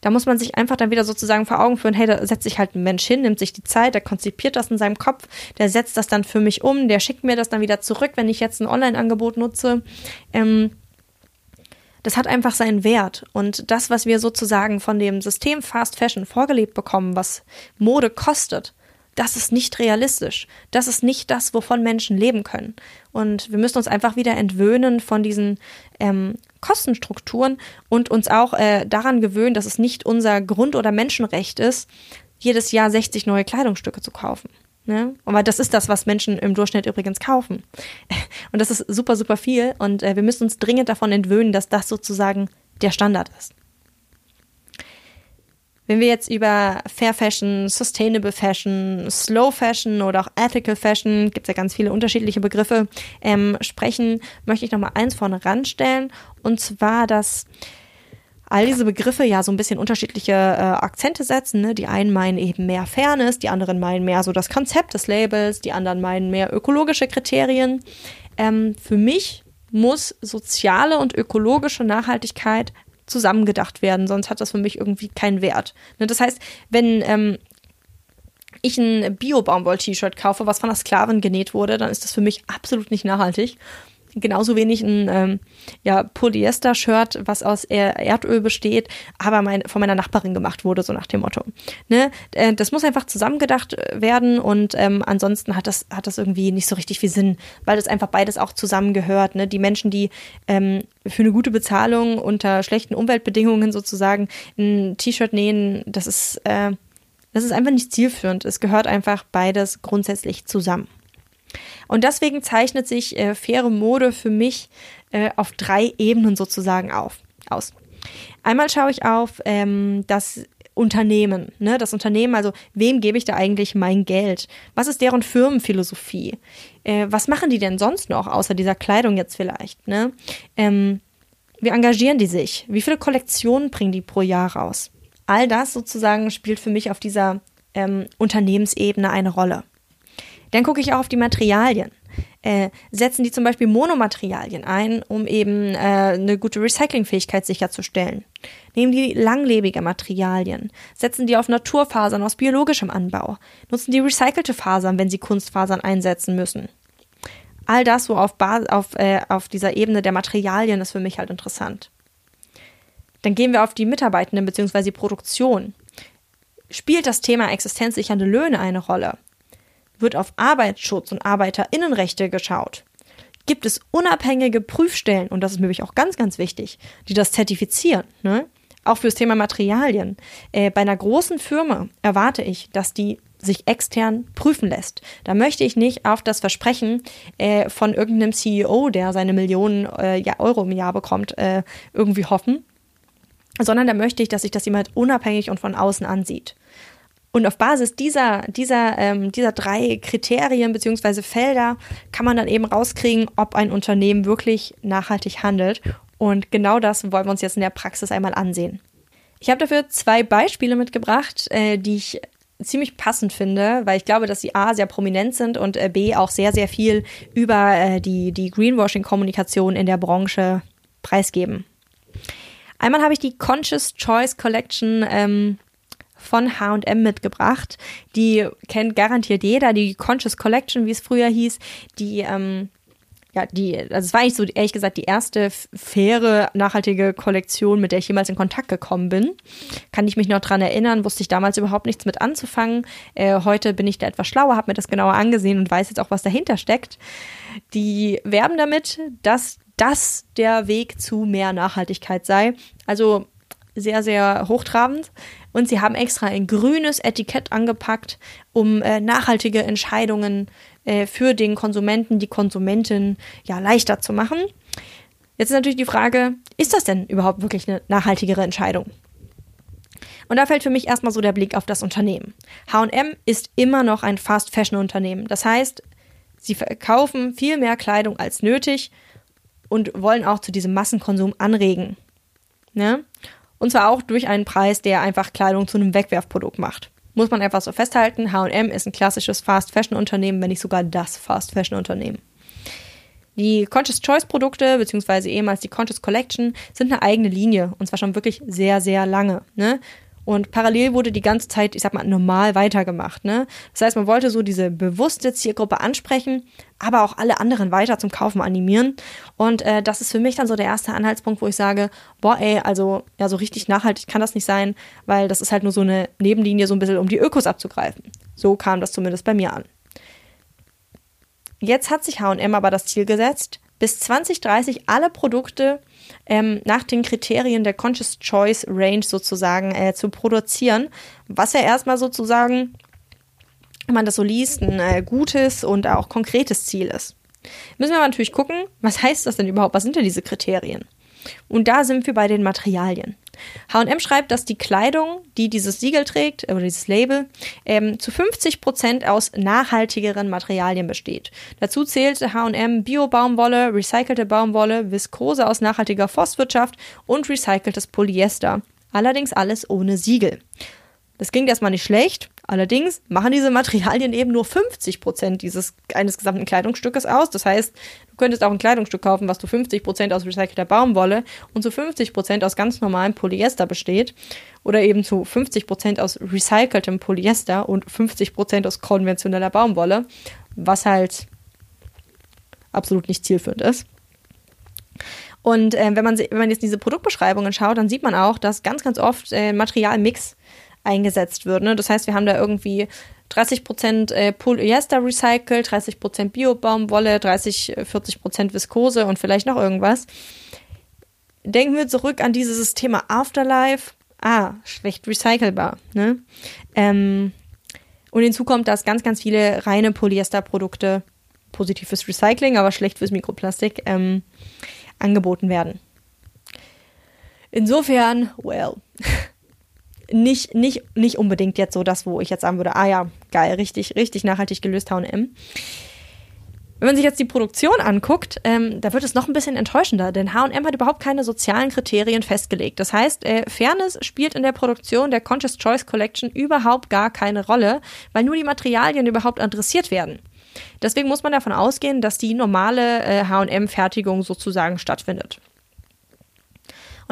Da muss man sich einfach dann wieder sozusagen vor Augen führen, hey, da setzt sich halt ein Mensch hin, nimmt sich die Zeit, der konzipiert das in seinem Kopf, der setzt das dann für mich um, der schickt mir das dann wieder zurück, wenn ich jetzt ein Online-Angebot nutze. Ähm, das hat einfach seinen Wert. Und das, was wir sozusagen von dem System Fast Fashion vorgelebt bekommen, was Mode kostet, das ist nicht realistisch. Das ist nicht das, wovon Menschen leben können. Und wir müssen uns einfach wieder entwöhnen von diesen ähm, Kostenstrukturen und uns auch äh, daran gewöhnen, dass es nicht unser Grund- oder Menschenrecht ist, jedes Jahr 60 neue Kleidungsstücke zu kaufen. Ne? Aber das ist das, was Menschen im Durchschnitt übrigens kaufen. Und das ist super, super viel. Und äh, wir müssen uns dringend davon entwöhnen, dass das sozusagen der Standard ist. Wenn wir jetzt über Fair Fashion, Sustainable Fashion, Slow Fashion oder auch Ethical Fashion, gibt es ja ganz viele unterschiedliche Begriffe, ähm, sprechen, möchte ich nochmal eins vorne ranstellen. Und zwar, dass all diese Begriffe ja so ein bisschen unterschiedliche äh, Akzente setzen. Ne? Die einen meinen eben mehr Fairness, die anderen meinen mehr so das Konzept des Labels, die anderen meinen mehr ökologische Kriterien. Ähm, für mich muss soziale und ökologische Nachhaltigkeit zusammengedacht werden, sonst hat das für mich irgendwie keinen Wert. Ne, das heißt, wenn ähm, ich ein Bio-Baumwoll-T-Shirt kaufe, was von einer Sklavin genäht wurde, dann ist das für mich absolut nicht nachhaltig genauso wenig ein ähm, ja, Polyester-Shirt, was aus Erdöl besteht, aber mein, von meiner Nachbarin gemacht wurde, so nach dem Motto. Ne? Äh, das muss einfach zusammengedacht äh, werden und ähm, ansonsten hat das, hat das irgendwie nicht so richtig viel Sinn, weil das einfach beides auch zusammengehört. Ne? Die Menschen, die ähm, für eine gute Bezahlung unter schlechten Umweltbedingungen sozusagen ein T-Shirt nähen, das ist, äh, das ist einfach nicht zielführend. Es gehört einfach beides grundsätzlich zusammen. Und deswegen zeichnet sich äh, faire Mode für mich äh, auf drei Ebenen sozusagen auf, aus. Einmal schaue ich auf ähm, das Unternehmen, ne? das Unternehmen, also wem gebe ich da eigentlich mein Geld? Was ist deren Firmenphilosophie? Äh, was machen die denn sonst noch, außer dieser Kleidung jetzt vielleicht? Ne? Ähm, wie engagieren die sich? Wie viele Kollektionen bringen die pro Jahr raus? All das sozusagen spielt für mich auf dieser ähm, Unternehmensebene eine Rolle. Dann gucke ich auch auf die Materialien. Äh, setzen die zum Beispiel Monomaterialien ein, um eben äh, eine gute Recyclingfähigkeit sicherzustellen? Nehmen die langlebige Materialien? Setzen die auf Naturfasern aus biologischem Anbau? Nutzen die recycelte Fasern, wenn sie Kunstfasern einsetzen müssen? All das so auf, auf, äh, auf dieser Ebene der Materialien ist für mich halt interessant. Dann gehen wir auf die Mitarbeitenden bzw. die Produktion. Spielt das Thema existenzsichernde Löhne eine Rolle? Wird auf Arbeitsschutz und Arbeiterinnenrechte geschaut. Gibt es unabhängige Prüfstellen, und das ist nämlich auch ganz, ganz wichtig, die das zertifizieren, ne? auch fürs Thema Materialien. Äh, bei einer großen Firma erwarte ich, dass die sich extern prüfen lässt. Da möchte ich nicht auf das Versprechen äh, von irgendeinem CEO, der seine Millionen äh, Euro im Jahr bekommt, äh, irgendwie hoffen, sondern da möchte ich, dass sich das jemand unabhängig und von außen ansieht. Und auf Basis dieser, dieser, ähm, dieser drei Kriterien beziehungsweise Felder kann man dann eben rauskriegen, ob ein Unternehmen wirklich nachhaltig handelt. Und genau das wollen wir uns jetzt in der Praxis einmal ansehen. Ich habe dafür zwei Beispiele mitgebracht, äh, die ich ziemlich passend finde, weil ich glaube, dass sie A sehr prominent sind und äh, B auch sehr, sehr viel über äh, die, die Greenwashing-Kommunikation in der Branche preisgeben. Einmal habe ich die Conscious Choice Collection ähm, von H&M mitgebracht. Die kennt garantiert jeder, die Conscious Collection, wie es früher hieß, die ähm, ja, die, also es war eigentlich so ehrlich gesagt die erste faire, nachhaltige Kollektion, mit der ich jemals in Kontakt gekommen bin. Kann ich mich noch dran erinnern, wusste ich damals überhaupt nichts mit anzufangen. Äh, heute bin ich da etwas schlauer, habe mir das genauer angesehen und weiß jetzt auch, was dahinter steckt. Die werben damit, dass das der Weg zu mehr Nachhaltigkeit sei. Also sehr, sehr hochtrabend. Und sie haben extra ein grünes Etikett angepackt, um äh, nachhaltige Entscheidungen äh, für den Konsumenten, die Konsumentin ja leichter zu machen. Jetzt ist natürlich die Frage, ist das denn überhaupt wirklich eine nachhaltigere Entscheidung? Und da fällt für mich erstmal so der Blick auf das Unternehmen. HM ist immer noch ein Fast-Fashion-Unternehmen. Das heißt, sie verkaufen viel mehr Kleidung als nötig und wollen auch zu diesem Massenkonsum anregen. Ne? Und zwar auch durch einen Preis, der einfach Kleidung zu einem Wegwerfprodukt macht. Muss man einfach so festhalten. HM ist ein klassisches Fast-Fashion-Unternehmen, wenn nicht sogar das Fast-Fashion-Unternehmen. Die Conscious Choice Produkte, beziehungsweise ehemals die Conscious Collection, sind eine eigene Linie und zwar schon wirklich sehr, sehr lange. Ne? Und parallel wurde die ganze Zeit, ich sag mal, normal weitergemacht. Ne? Das heißt, man wollte so diese bewusste Zielgruppe ansprechen, aber auch alle anderen weiter zum Kaufen animieren. Und äh, das ist für mich dann so der erste Anhaltspunkt, wo ich sage, boah, ey, also ja, so richtig nachhaltig kann das nicht sein, weil das ist halt nur so eine Nebenlinie, so ein bisschen, um die Ökos abzugreifen. So kam das zumindest bei mir an. Jetzt hat sich HM aber das Ziel gesetzt, bis 2030 alle Produkte ähm, nach den Kriterien der Conscious Choice Range sozusagen äh, zu produzieren, was ja erstmal sozusagen, wenn man das so liest, ein äh, gutes und auch konkretes Ziel ist. Müssen wir aber natürlich gucken, was heißt das denn überhaupt? Was sind denn diese Kriterien? Und da sind wir bei den Materialien. H&M schreibt, dass die Kleidung, die dieses Siegel trägt, oder dieses Label, ähm, zu 50 Prozent aus nachhaltigeren Materialien besteht. Dazu zählt H&M Bio-Baumwolle, recycelte Baumwolle, Viskose aus nachhaltiger Forstwirtschaft und recyceltes Polyester. Allerdings alles ohne Siegel. Das klingt erstmal nicht schlecht, allerdings machen diese Materialien eben nur 50 Prozent dieses eines gesamten Kleidungsstückes aus. Das heißt, du könntest auch ein Kleidungsstück kaufen, was zu 50 Prozent aus recycelter Baumwolle und zu 50 Prozent aus ganz normalem Polyester besteht oder eben zu 50 Prozent aus recyceltem Polyester und 50 Prozent aus konventioneller Baumwolle, was halt absolut nicht zielführend ist. Und äh, wenn, man, wenn man jetzt diese Produktbeschreibungen schaut, dann sieht man auch, dass ganz, ganz oft äh, Materialmix eingesetzt wird. Ne? Das heißt, wir haben da irgendwie 30% äh, Polyester recycelt, 30 Bio-Baumwolle, 30, 40% Viskose und vielleicht noch irgendwas. Denken wir zurück an dieses Thema Afterlife. Ah, schlecht recycelbar. Ne? Ähm, und hinzu kommt, dass ganz, ganz viele reine Polyesterprodukte, positiv fürs Recycling, aber schlecht fürs Mikroplastik, ähm, angeboten werden. Insofern, well, nicht, nicht, nicht unbedingt jetzt so das, wo ich jetzt sagen würde, ah ja, geil, richtig, richtig nachhaltig gelöst H&M. Wenn man sich jetzt die Produktion anguckt, ähm, da wird es noch ein bisschen enttäuschender, denn H&M hat überhaupt keine sozialen Kriterien festgelegt. Das heißt, äh, Fairness spielt in der Produktion der Conscious Choice Collection überhaupt gar keine Rolle, weil nur die Materialien überhaupt adressiert werden. Deswegen muss man davon ausgehen, dass die normale äh, H&M-Fertigung sozusagen stattfindet.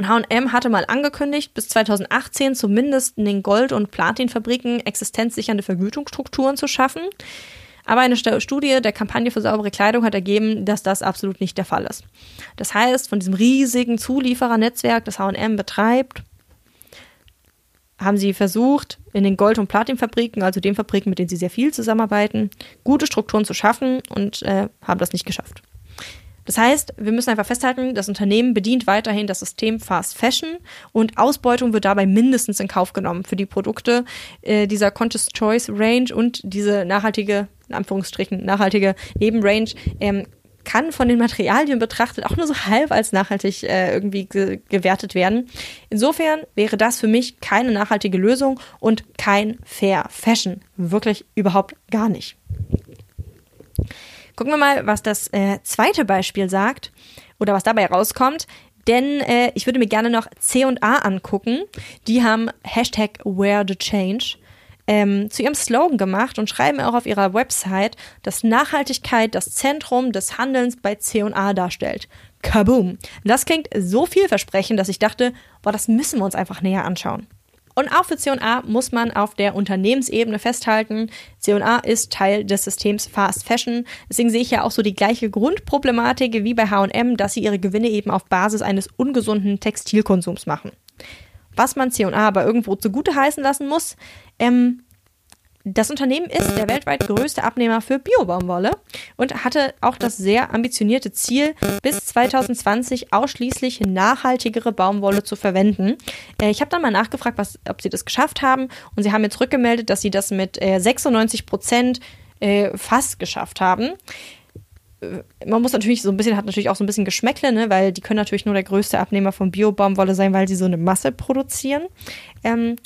Und H&M hatte mal angekündigt, bis 2018 zumindest in den Gold- und Platinfabriken existenzsichernde Vergütungsstrukturen zu schaffen. Aber eine Studie der Kampagne für saubere Kleidung hat ergeben, dass das absolut nicht der Fall ist. Das heißt, von diesem riesigen Zulieferernetzwerk, das H&M betreibt, haben sie versucht, in den Gold- und Platinfabriken, also den Fabriken, mit denen sie sehr viel zusammenarbeiten, gute Strukturen zu schaffen und äh, haben das nicht geschafft. Das heißt, wir müssen einfach festhalten, das Unternehmen bedient weiterhin das System Fast Fashion und Ausbeutung wird dabei mindestens in Kauf genommen für die Produkte äh, dieser Conscious Choice Range und diese nachhaltige, in Anführungsstrichen, nachhaltige Nebenrange ähm, kann von den Materialien betrachtet auch nur so halb als nachhaltig äh, irgendwie ge gewertet werden. Insofern wäre das für mich keine nachhaltige Lösung und kein Fair Fashion. Wirklich überhaupt gar nicht. Gucken wir mal, was das äh, zweite Beispiel sagt oder was dabei rauskommt. Denn äh, ich würde mir gerne noch C&A angucken. Die haben Hashtag Wear the Change ähm, zu ihrem Slogan gemacht und schreiben auch auf ihrer Website, dass Nachhaltigkeit das Zentrum des Handelns bei C&A darstellt. Kaboom! Das klingt so vielversprechend, dass ich dachte, boah, das müssen wir uns einfach näher anschauen. Und auch für C&A muss man auf der Unternehmensebene festhalten, C&A ist Teil des Systems Fast Fashion. Deswegen sehe ich ja auch so die gleiche Grundproblematik wie bei H&M, dass sie ihre Gewinne eben auf Basis eines ungesunden Textilkonsums machen. Was man C&A aber irgendwo zugute heißen lassen muss, ähm, das Unternehmen ist der weltweit größte Abnehmer für Biobaumwolle und hatte auch das sehr ambitionierte Ziel, bis 2020 ausschließlich nachhaltigere Baumwolle zu verwenden. Äh, ich habe dann mal nachgefragt, was, ob sie das geschafft haben und sie haben jetzt rückgemeldet, dass sie das mit äh, 96 Prozent äh, fast geschafft haben. Äh, man muss natürlich so ein bisschen, hat natürlich auch so ein bisschen Geschmäckle, ne, weil die können natürlich nur der größte Abnehmer von Biobaumwolle sein, weil sie so eine Masse produzieren. Ähm,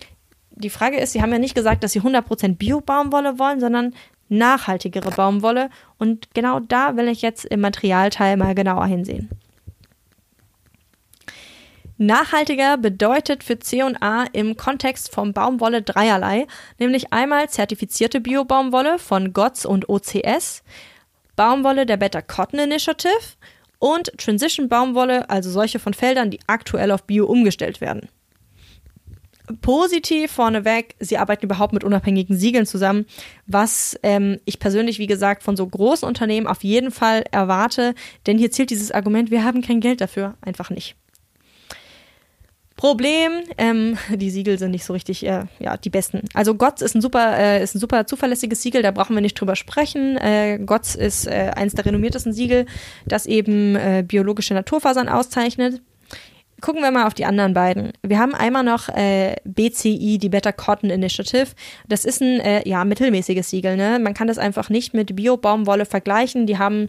die Frage ist, Sie haben ja nicht gesagt, dass Sie 100% Bio-Baumwolle wollen, sondern nachhaltigere Baumwolle. Und genau da will ich jetzt im Materialteil mal genauer hinsehen. Nachhaltiger bedeutet für C&A im Kontext von Baumwolle dreierlei, nämlich einmal zertifizierte Bio-Baumwolle von GOTS und OCS, Baumwolle der Better Cotton Initiative und Transition Baumwolle, also solche von Feldern, die aktuell auf Bio umgestellt werden. Positiv vorneweg, sie arbeiten überhaupt mit unabhängigen Siegeln zusammen, was ähm, ich persönlich, wie gesagt, von so großen Unternehmen auf jeden Fall erwarte, denn hier zählt dieses Argument, wir haben kein Geld dafür, einfach nicht. Problem, ähm, die Siegel sind nicht so richtig, äh, ja, die besten. Also GOTS ist ein super, äh, ist ein super zuverlässiges Siegel, da brauchen wir nicht drüber sprechen. Äh, GOTS ist äh, eines der renommiertesten Siegel, das eben äh, biologische Naturfasern auszeichnet. Gucken wir mal auf die anderen beiden. Wir haben einmal noch äh, BCI, die Better Cotton Initiative. Das ist ein äh, ja, mittelmäßiges Siegel. Ne? Man kann das einfach nicht mit Bio-Baumwolle vergleichen. Die haben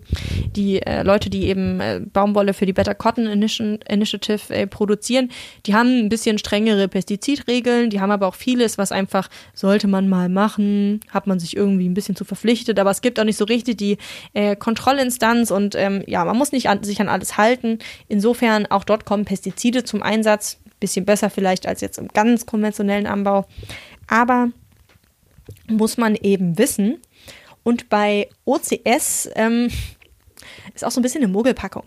die äh, Leute, die eben äh, Baumwolle für die Better Cotton Initiative äh, produzieren, die haben ein bisschen strengere Pestizidregeln. Die haben aber auch vieles, was einfach sollte man mal machen, hat man sich irgendwie ein bisschen zu verpflichtet. Aber es gibt auch nicht so richtig die äh, Kontrollinstanz und ähm, ja, man muss nicht an, sich an alles halten. Insofern auch dort kommen Pestizide Pestizide zum Einsatz. Bisschen besser vielleicht als jetzt im ganz konventionellen Anbau. Aber muss man eben wissen. Und bei OCS ähm, ist auch so ein bisschen eine Mogelpackung.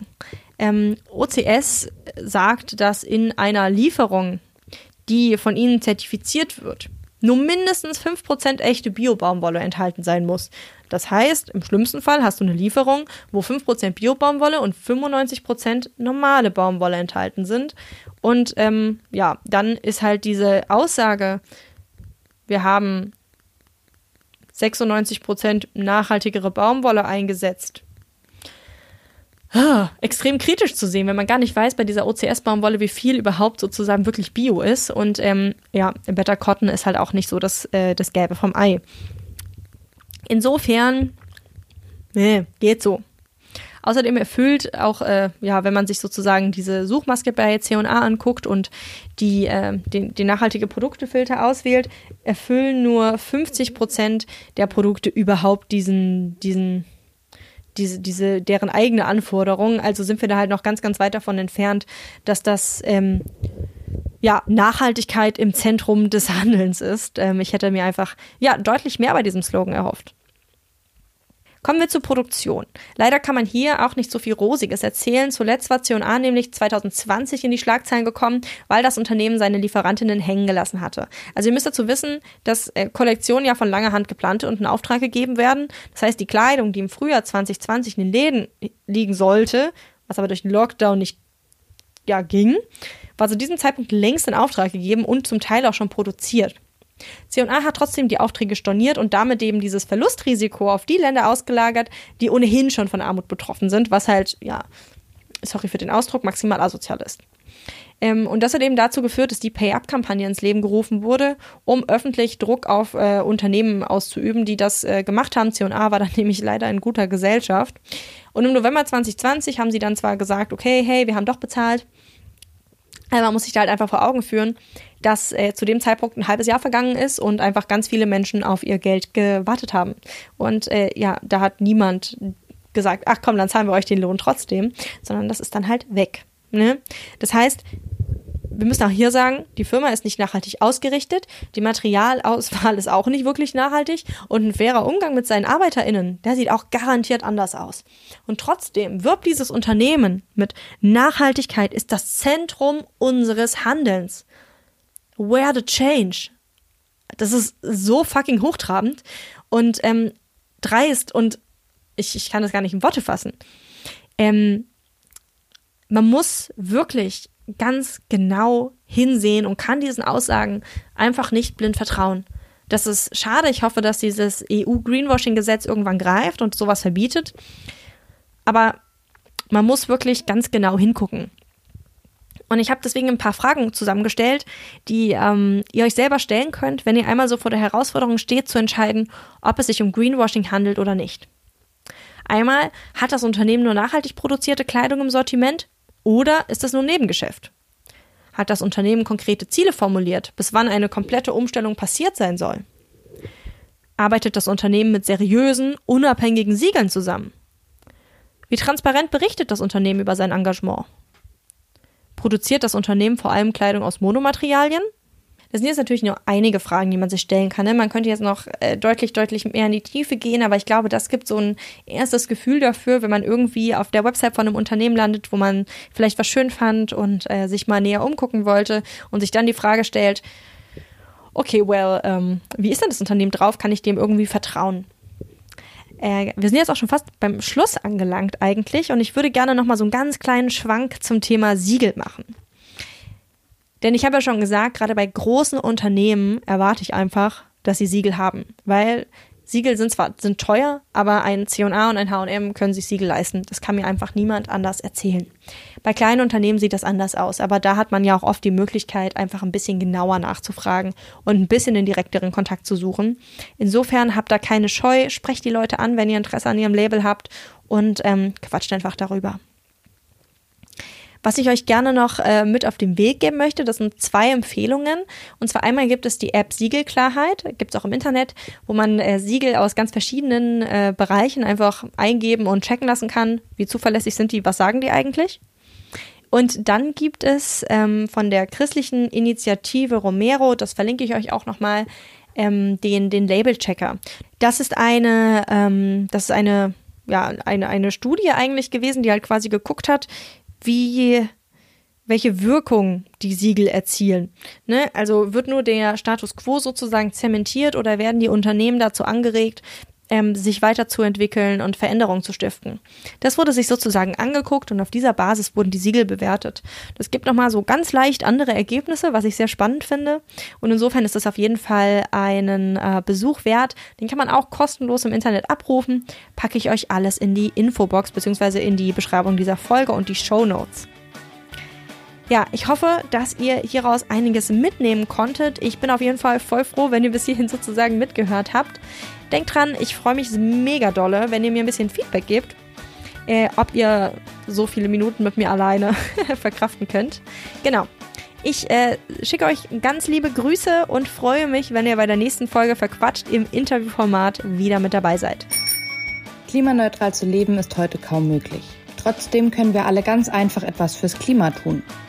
Ähm, OCS sagt, dass in einer Lieferung, die von ihnen zertifiziert wird, nur mindestens 5% echte Bio-Baumwolle enthalten sein muss. Das heißt, im schlimmsten Fall hast du eine Lieferung, wo 5% Bio-Baumwolle und 95% normale Baumwolle enthalten sind. Und ähm, ja, dann ist halt diese Aussage, wir haben 96% nachhaltigere Baumwolle eingesetzt. Ah, extrem kritisch zu sehen, wenn man gar nicht weiß bei dieser OCS-Baumwolle, wie viel überhaupt sozusagen wirklich Bio ist. Und ähm, ja, Better Cotton ist halt auch nicht so das, äh, das Gelbe vom Ei. Insofern, nee, geht so. Außerdem erfüllt auch, äh, ja, wenn man sich sozusagen diese Suchmaske bei C&A anguckt und die, äh, den, den nachhaltige Produktefilter auswählt, erfüllen nur 50 Prozent der Produkte überhaupt diesen, diesen, diese, diese, deren eigene Anforderungen. Also sind wir da halt noch ganz, ganz weit davon entfernt, dass das, ähm, ja, Nachhaltigkeit im Zentrum des Handelns ist. Ähm, ich hätte mir einfach, ja, deutlich mehr bei diesem Slogan erhofft. Kommen wir zur Produktion. Leider kann man hier auch nicht so viel Rosiges erzählen. Zuletzt war C&A nämlich 2020 in die Schlagzeilen gekommen, weil das Unternehmen seine Lieferantinnen hängen gelassen hatte. Also ihr müsst dazu wissen, dass äh, Kollektionen ja von langer Hand geplant und in Auftrag gegeben werden. Das heißt, die Kleidung, die im Frühjahr 2020 in den Läden liegen sollte, was aber durch den Lockdown nicht ja, ging, war zu diesem Zeitpunkt längst in Auftrag gegeben und zum Teil auch schon produziert. C&A hat trotzdem die Aufträge storniert und damit eben dieses Verlustrisiko auf die Länder ausgelagert, die ohnehin schon von Armut betroffen sind, was halt, ja, sorry für den Ausdruck, maximal asozial ist. Ähm, und das hat eben dazu geführt, dass die Pay-Up-Kampagne ins Leben gerufen wurde, um öffentlich Druck auf äh, Unternehmen auszuüben, die das äh, gemacht haben. C&A war dann nämlich leider in guter Gesellschaft. Und im November 2020 haben sie dann zwar gesagt, okay, hey, wir haben doch bezahlt, man muss sich da halt einfach vor Augen führen, dass äh, zu dem Zeitpunkt ein halbes Jahr vergangen ist und einfach ganz viele Menschen auf ihr Geld gewartet haben. Und äh, ja, da hat niemand gesagt, ach komm, dann zahlen wir euch den Lohn trotzdem, sondern das ist dann halt weg. Ne? Das heißt, wir müssen auch hier sagen, die Firma ist nicht nachhaltig ausgerichtet, die Materialauswahl ist auch nicht wirklich nachhaltig und ein fairer Umgang mit seinen ArbeiterInnen, der sieht auch garantiert anders aus. Und trotzdem wirbt dieses Unternehmen mit Nachhaltigkeit ist das Zentrum unseres Handelns. Where the change? Das ist so fucking hochtrabend und ähm, dreist und ich, ich kann das gar nicht in Worte fassen. Ähm, man muss wirklich ganz genau hinsehen und kann diesen Aussagen einfach nicht blind vertrauen. Das ist schade. Ich hoffe, dass dieses EU-Greenwashing-Gesetz irgendwann greift und sowas verbietet. Aber man muss wirklich ganz genau hingucken. Und ich habe deswegen ein paar Fragen zusammengestellt, die ähm, ihr euch selber stellen könnt, wenn ihr einmal so vor der Herausforderung steht, zu entscheiden, ob es sich um Greenwashing handelt oder nicht. Einmal, hat das Unternehmen nur nachhaltig produzierte Kleidung im Sortiment oder ist das nur Nebengeschäft? Hat das Unternehmen konkrete Ziele formuliert, bis wann eine komplette Umstellung passiert sein soll? Arbeitet das Unternehmen mit seriösen, unabhängigen Siegeln zusammen? Wie transparent berichtet das Unternehmen über sein Engagement? Produziert das Unternehmen vor allem Kleidung aus Monomaterialien? Das sind jetzt natürlich nur einige Fragen, die man sich stellen kann. Ne? Man könnte jetzt noch äh, deutlich, deutlich mehr in die Tiefe gehen, aber ich glaube, das gibt so ein erstes Gefühl dafür, wenn man irgendwie auf der Website von einem Unternehmen landet, wo man vielleicht was schön fand und äh, sich mal näher umgucken wollte und sich dann die Frage stellt, okay, well, ähm, wie ist denn das Unternehmen drauf? Kann ich dem irgendwie vertrauen? Äh, wir sind jetzt auch schon fast beim Schluss angelangt eigentlich und ich würde gerne noch mal so einen ganz kleinen Schwank zum Thema Siegel machen. Denn ich habe ja schon gesagt, gerade bei großen Unternehmen erwarte ich einfach, dass sie Siegel haben, weil Siegel sind zwar sind teuer, aber ein C&A und ein H&M können sich Siegel leisten. Das kann mir einfach niemand anders erzählen. Bei kleinen Unternehmen sieht das anders aus, aber da hat man ja auch oft die Möglichkeit, einfach ein bisschen genauer nachzufragen und ein bisschen den direkteren Kontakt zu suchen. Insofern habt da keine Scheu, sprecht die Leute an, wenn ihr Interesse an ihrem Label habt und ähm, quatscht einfach darüber. Was ich euch gerne noch äh, mit auf den Weg geben möchte, das sind zwei Empfehlungen. Und zwar einmal gibt es die App Siegelklarheit, gibt es auch im Internet, wo man äh, Siegel aus ganz verschiedenen äh, Bereichen einfach eingeben und checken lassen kann. Wie zuverlässig sind die, was sagen die eigentlich? Und dann gibt es ähm, von der christlichen Initiative Romero, das verlinke ich euch auch nochmal, ähm, den, den Label-Checker. Das ist eine, ähm, das ist eine, ja, eine, eine Studie eigentlich gewesen, die halt quasi geguckt hat, wie welche Wirkung die Siegel erzielen. Ne? Also wird nur der Status quo sozusagen zementiert oder werden die Unternehmen dazu angeregt, ähm, sich weiterzuentwickeln und Veränderungen zu stiften. Das wurde sich sozusagen angeguckt und auf dieser Basis wurden die Siegel bewertet. Das gibt nochmal so ganz leicht andere Ergebnisse, was ich sehr spannend finde. Und insofern ist das auf jeden Fall einen äh, Besuch wert. Den kann man auch kostenlos im Internet abrufen. Packe ich euch alles in die Infobox bzw. in die Beschreibung dieser Folge und die Show Notes. Ja, ich hoffe, dass ihr hieraus einiges mitnehmen konntet. Ich bin auf jeden Fall voll froh, wenn ihr bis hierhin sozusagen mitgehört habt. Denkt dran, ich freue mich mega dolle, wenn ihr mir ein bisschen Feedback gebt, äh, ob ihr so viele Minuten mit mir alleine verkraften könnt. Genau. Ich äh, schicke euch ganz liebe Grüße und freue mich, wenn ihr bei der nächsten Folge verquatscht im Interviewformat wieder mit dabei seid. Klimaneutral zu leben ist heute kaum möglich. Trotzdem können wir alle ganz einfach etwas fürs Klima tun.